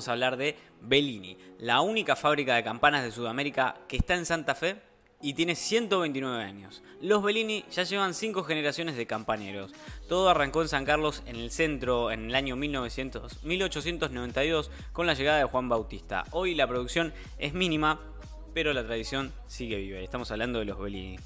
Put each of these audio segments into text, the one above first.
Vamos a hablar de Bellini, la única fábrica de campanas de Sudamérica que está en Santa Fe y tiene 129 años. Los Bellini ya llevan 5 generaciones de campaneros. Todo arrancó en San Carlos, en el centro, en el año 1900, 1892, con la llegada de Juan Bautista. Hoy la producción es mínima, pero la tradición sigue viva. Estamos hablando de los Bellini.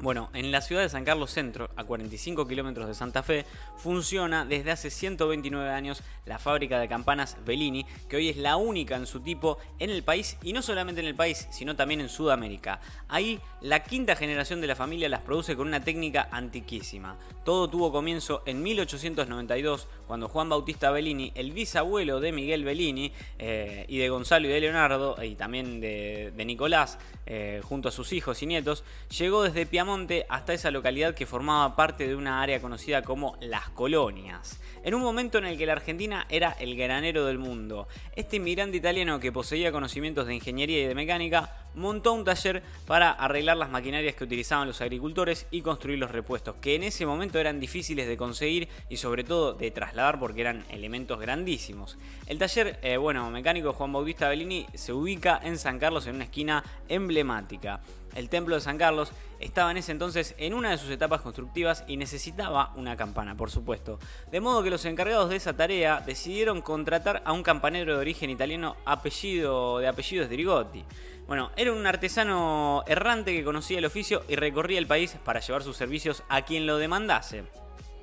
Bueno, en la ciudad de San Carlos Centro, a 45 kilómetros de Santa Fe, funciona desde hace 129 años la fábrica de campanas Bellini, que hoy es la única en su tipo en el país y no solamente en el país, sino también en Sudamérica. Ahí la quinta generación de la familia las produce con una técnica antiquísima. Todo tuvo comienzo en 1892, cuando Juan Bautista Bellini, el bisabuelo de Miguel Bellini eh, y de Gonzalo y de Leonardo, y también de, Nicolás, eh, junto a sus hijos y nietos, llegó desde Piamonte hasta esa localidad que formaba parte de una área conocida como Las Colonias. En un momento en el que la Argentina era el granero del mundo, este inmigrante italiano que poseía conocimientos de ingeniería y de mecánica montó un taller para arreglar las maquinarias que utilizaban los agricultores y construir los repuestos, que en ese momento eran difíciles de conseguir y sobre todo de trasladar porque eran elementos grandísimos. El taller, eh, bueno, mecánico Juan Bautista Bellini se ubica en San Carlos en una esquina emblemática. El templo de San Carlos estaba en ese entonces en una de sus etapas constructivas y necesitaba una campana, por supuesto. De modo que los encargados de esa tarea decidieron contratar a un campanero de origen italiano apellido, de apellido Dirigotti. Bueno, era un artesano errante que conocía el oficio y recorría el país para llevar sus servicios a quien lo demandase.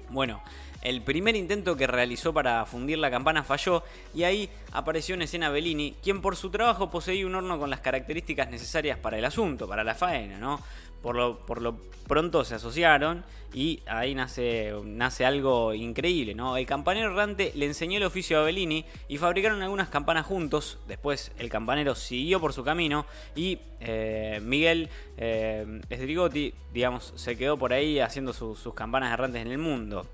Bueno, el primer intento que realizó para fundir la campana falló y ahí apareció en escena Bellini, quien por su trabajo poseía un horno con las características necesarias para el asunto, para la faena, ¿no? Por lo, pronto se asociaron y ahí nace, nace algo increíble, ¿no? El campanero errante le enseñó el oficio a Bellini y fabricaron algunas campanas juntos. Después el campanero siguió por su camino y eh, Miguel eh, Esdrigotti, digamos, se quedó por ahí haciendo sus campanas errantes en el mundo.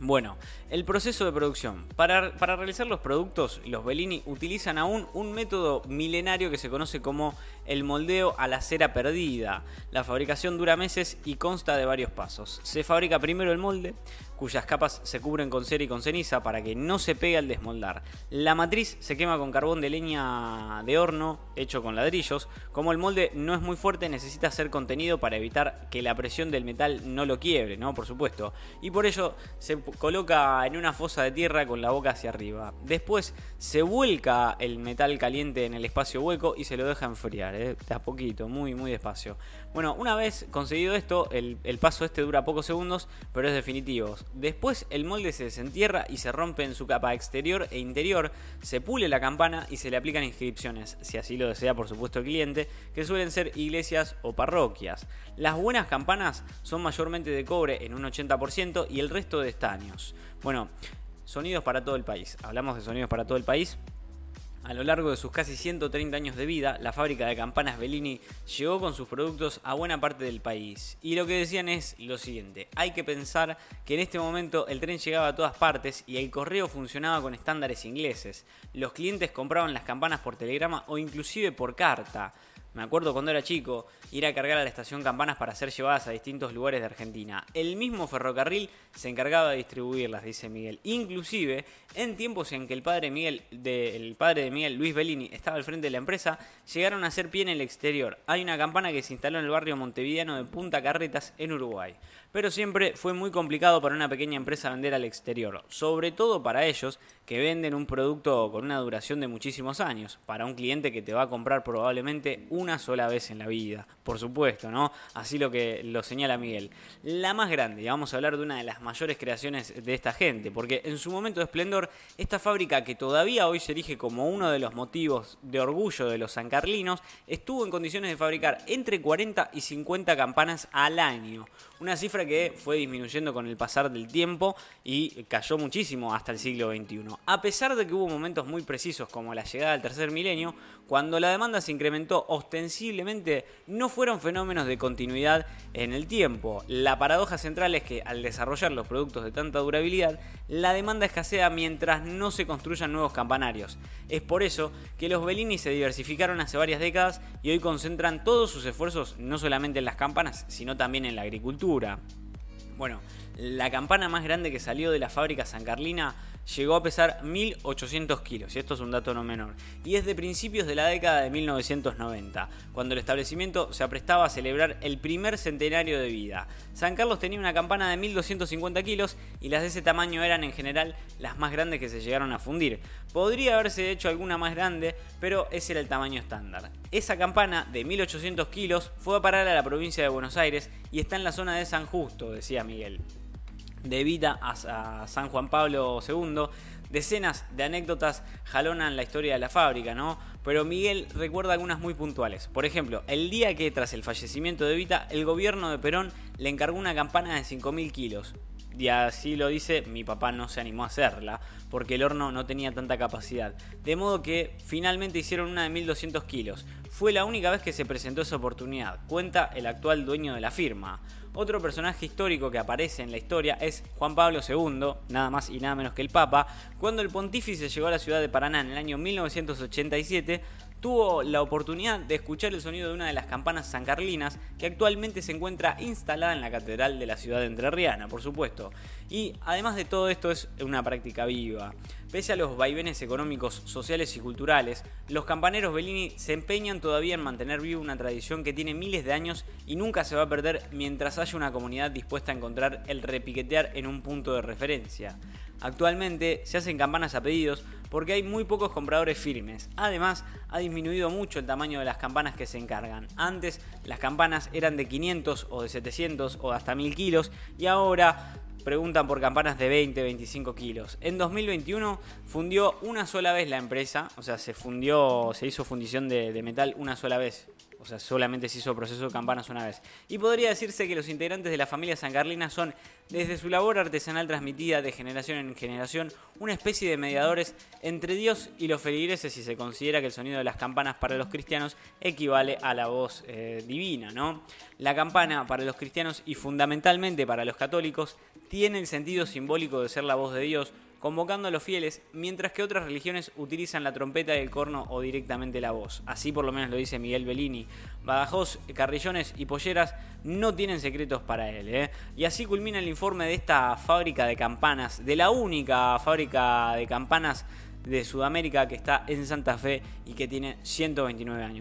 Bueno, el proceso de producción. Para, realizar los productos, los Bellini utilizan aún un método milenario que se conoce como el moldeo a la cera perdida. La fabricación dura meses y consta de varios pasos. Se fabrica primero el molde, cuyas capas se cubren con cera y con ceniza para que no se pegue al desmoldar. La matriz se quema con carbón de leña de horno hecho con ladrillos. Como el molde no es muy fuerte, necesita ser contenido para evitar que la presión del metal no lo quiebre, ¿no? Por supuesto. Y por ello se coloca en una fosa de tierra con la boca hacia arriba. Después se vuelca el metal caliente en el espacio hueco y se lo deja enfriar, ¿eh? de a poquito, muy, muy despacio. Bueno, una vez conseguido esto, el, el paso este dura pocos segundos, pero es definitivo. Después el molde se desentierra y se rompe en su capa exterior e interior, se pule la campana y se le aplican inscripciones, si así lo desea por supuesto el cliente, que suelen ser iglesias o parroquias. Las buenas campanas son mayormente de cobre en un 80% y el resto de estaños. Bueno, sonidos para todo el país. Hablamos de sonidos para todo el país. A lo largo de sus casi 130 años de vida, la fábrica de campanas Bellini llegó con sus productos a buena parte del país. Y lo que decían es lo siguiente, hay que pensar que en este momento el tren llegaba a todas partes y el correo funcionaba con estándares ingleses. Los clientes compraban las campanas por telegrama o inclusive por carta. Me acuerdo cuando era chico ir a cargar a la estación campanas para ser llevadas a distintos lugares de Argentina. El mismo ferrocarril se encargaba de distribuirlas, dice Miguel. Inclusive, en tiempos en que el padre, Miguel, de, padre de Miguel, Luis Bellini, estaba al frente de la empresa, llegaron a hacer pie en el exterior. Hay una campana que se instaló en el barrio montevideano de Punta Carretas, en Uruguay. Pero siempre fue muy complicado para una pequeña empresa vender al exterior, sobre todo para ellos que venden un producto con una duración de muchísimos años, para un cliente que te va a comprar probablemente una sola vez en la vida, por supuesto, ¿no? Así lo que lo señala Miguel. La más grande, y vamos a hablar de una de las mayores creaciones de esta gente, porque en su momento de esplendor, esta fábrica que todavía hoy se erige como uno de los motivos de orgullo de los sancarlinos, estuvo en condiciones de fabricar entre 40 y 50 campanas al año, una cifra que fue disminuyendo con el pasar del tiempo y cayó muchísimo hasta el siglo XXI. A pesar de que hubo momentos muy precisos como la llegada del tercer milenio, cuando la demanda se incrementó ostensiblemente, no fueron fenómenos de continuidad en el tiempo. La paradoja central es que al desarrollar los productos de tanta durabilidad, la demanda escasea mientras no se construyan nuevos campanarios. Es por eso que los Bellini se diversificaron hace varias décadas y hoy concentran todos sus esfuerzos no solamente en las campanas, sino también en la agricultura. Bueno, la campana más grande que salió de la fábrica San Carlina llegó a pesar 1.800 kilos, y esto es un dato no menor, y es de principios de la década de 1990, cuando el establecimiento se aprestaba a celebrar el primer centenario de vida. San Carlos tenía una campana de 1.250 kilos y las de ese tamaño eran en general las más grandes que se llegaron a fundir. Podría haberse hecho alguna más grande, pero ese era el tamaño estándar. Esa campana de 1.800 kilos fue a parar a la provincia de Buenos Aires y está en la zona de San Justo, decía Miguel de vida a, San Juan Pablo II. Decenas de anécdotas jalonan la historia de la fábrica, ¿no? Pero Miguel recuerda algunas muy puntuales. Por ejemplo, el día que tras el fallecimiento de Evita, el gobierno de Perón le encargó una campana de 5.000 kilos. Y así lo dice, mi papá no se animó a hacerla, porque el horno no tenía tanta capacidad. De modo que finalmente hicieron una de 1200 kilos. Fue la única vez que se presentó esa oportunidad, cuenta el actual dueño de la firma. Otro personaje histórico que aparece en la historia es Juan Pablo II, nada más y nada menos que el Papa, cuando el pontífice llegó a la ciudad de Paraná en el año 1987 tuvo la oportunidad de escuchar el sonido de una de las campanas sancarlinas que actualmente se encuentra instalada en la catedral de la ciudad de Entrerriana, por supuesto. Y además de todo esto es una práctica viva. Pese a los vaivenes económicos, sociales y culturales, los campaneros Bellini se empeñan todavía en mantener viva una tradición que tiene miles de años y nunca se va a perder mientras haya una comunidad dispuesta a encontrar el repiquetear en un punto de referencia. Actualmente se hacen campanas a pedidos porque hay muy pocos compradores firmes. Además, ha disminuido mucho el tamaño de las campanas que se encargan. Antes las campanas eran de 500 o de 700 o hasta 1000 kilos y ahora preguntan por campanas de 20, 25 kilos. En 2021 fundió una sola vez la empresa, o sea, se fundió, se hizo fundición de, de metal una sola vez. O sea, solamente se hizo proceso de campanas una vez. Y podría decirse que los integrantes de la familia Carlina son, desde su labor artesanal transmitida de generación en generación, una especie de mediadores entre Dios y los feligreses si se considera que el sonido de las campanas para los cristianos equivale a la voz eh, divina, ¿no? La campana para los cristianos y fundamentalmente para los católicos tiene el sentido simbólico de ser la voz de Dios, convocando a los fieles, mientras que otras religiones utilizan la trompeta y el corno o directamente la voz. Así por lo menos lo dice Miguel Bellini. Badajoz, Carrillones y Polleras no tienen secretos para él. ¿eh? Y así culmina el informe de esta fábrica de campanas, de la única fábrica de campanas de Sudamérica que está en Santa Fe y que tiene 129 años.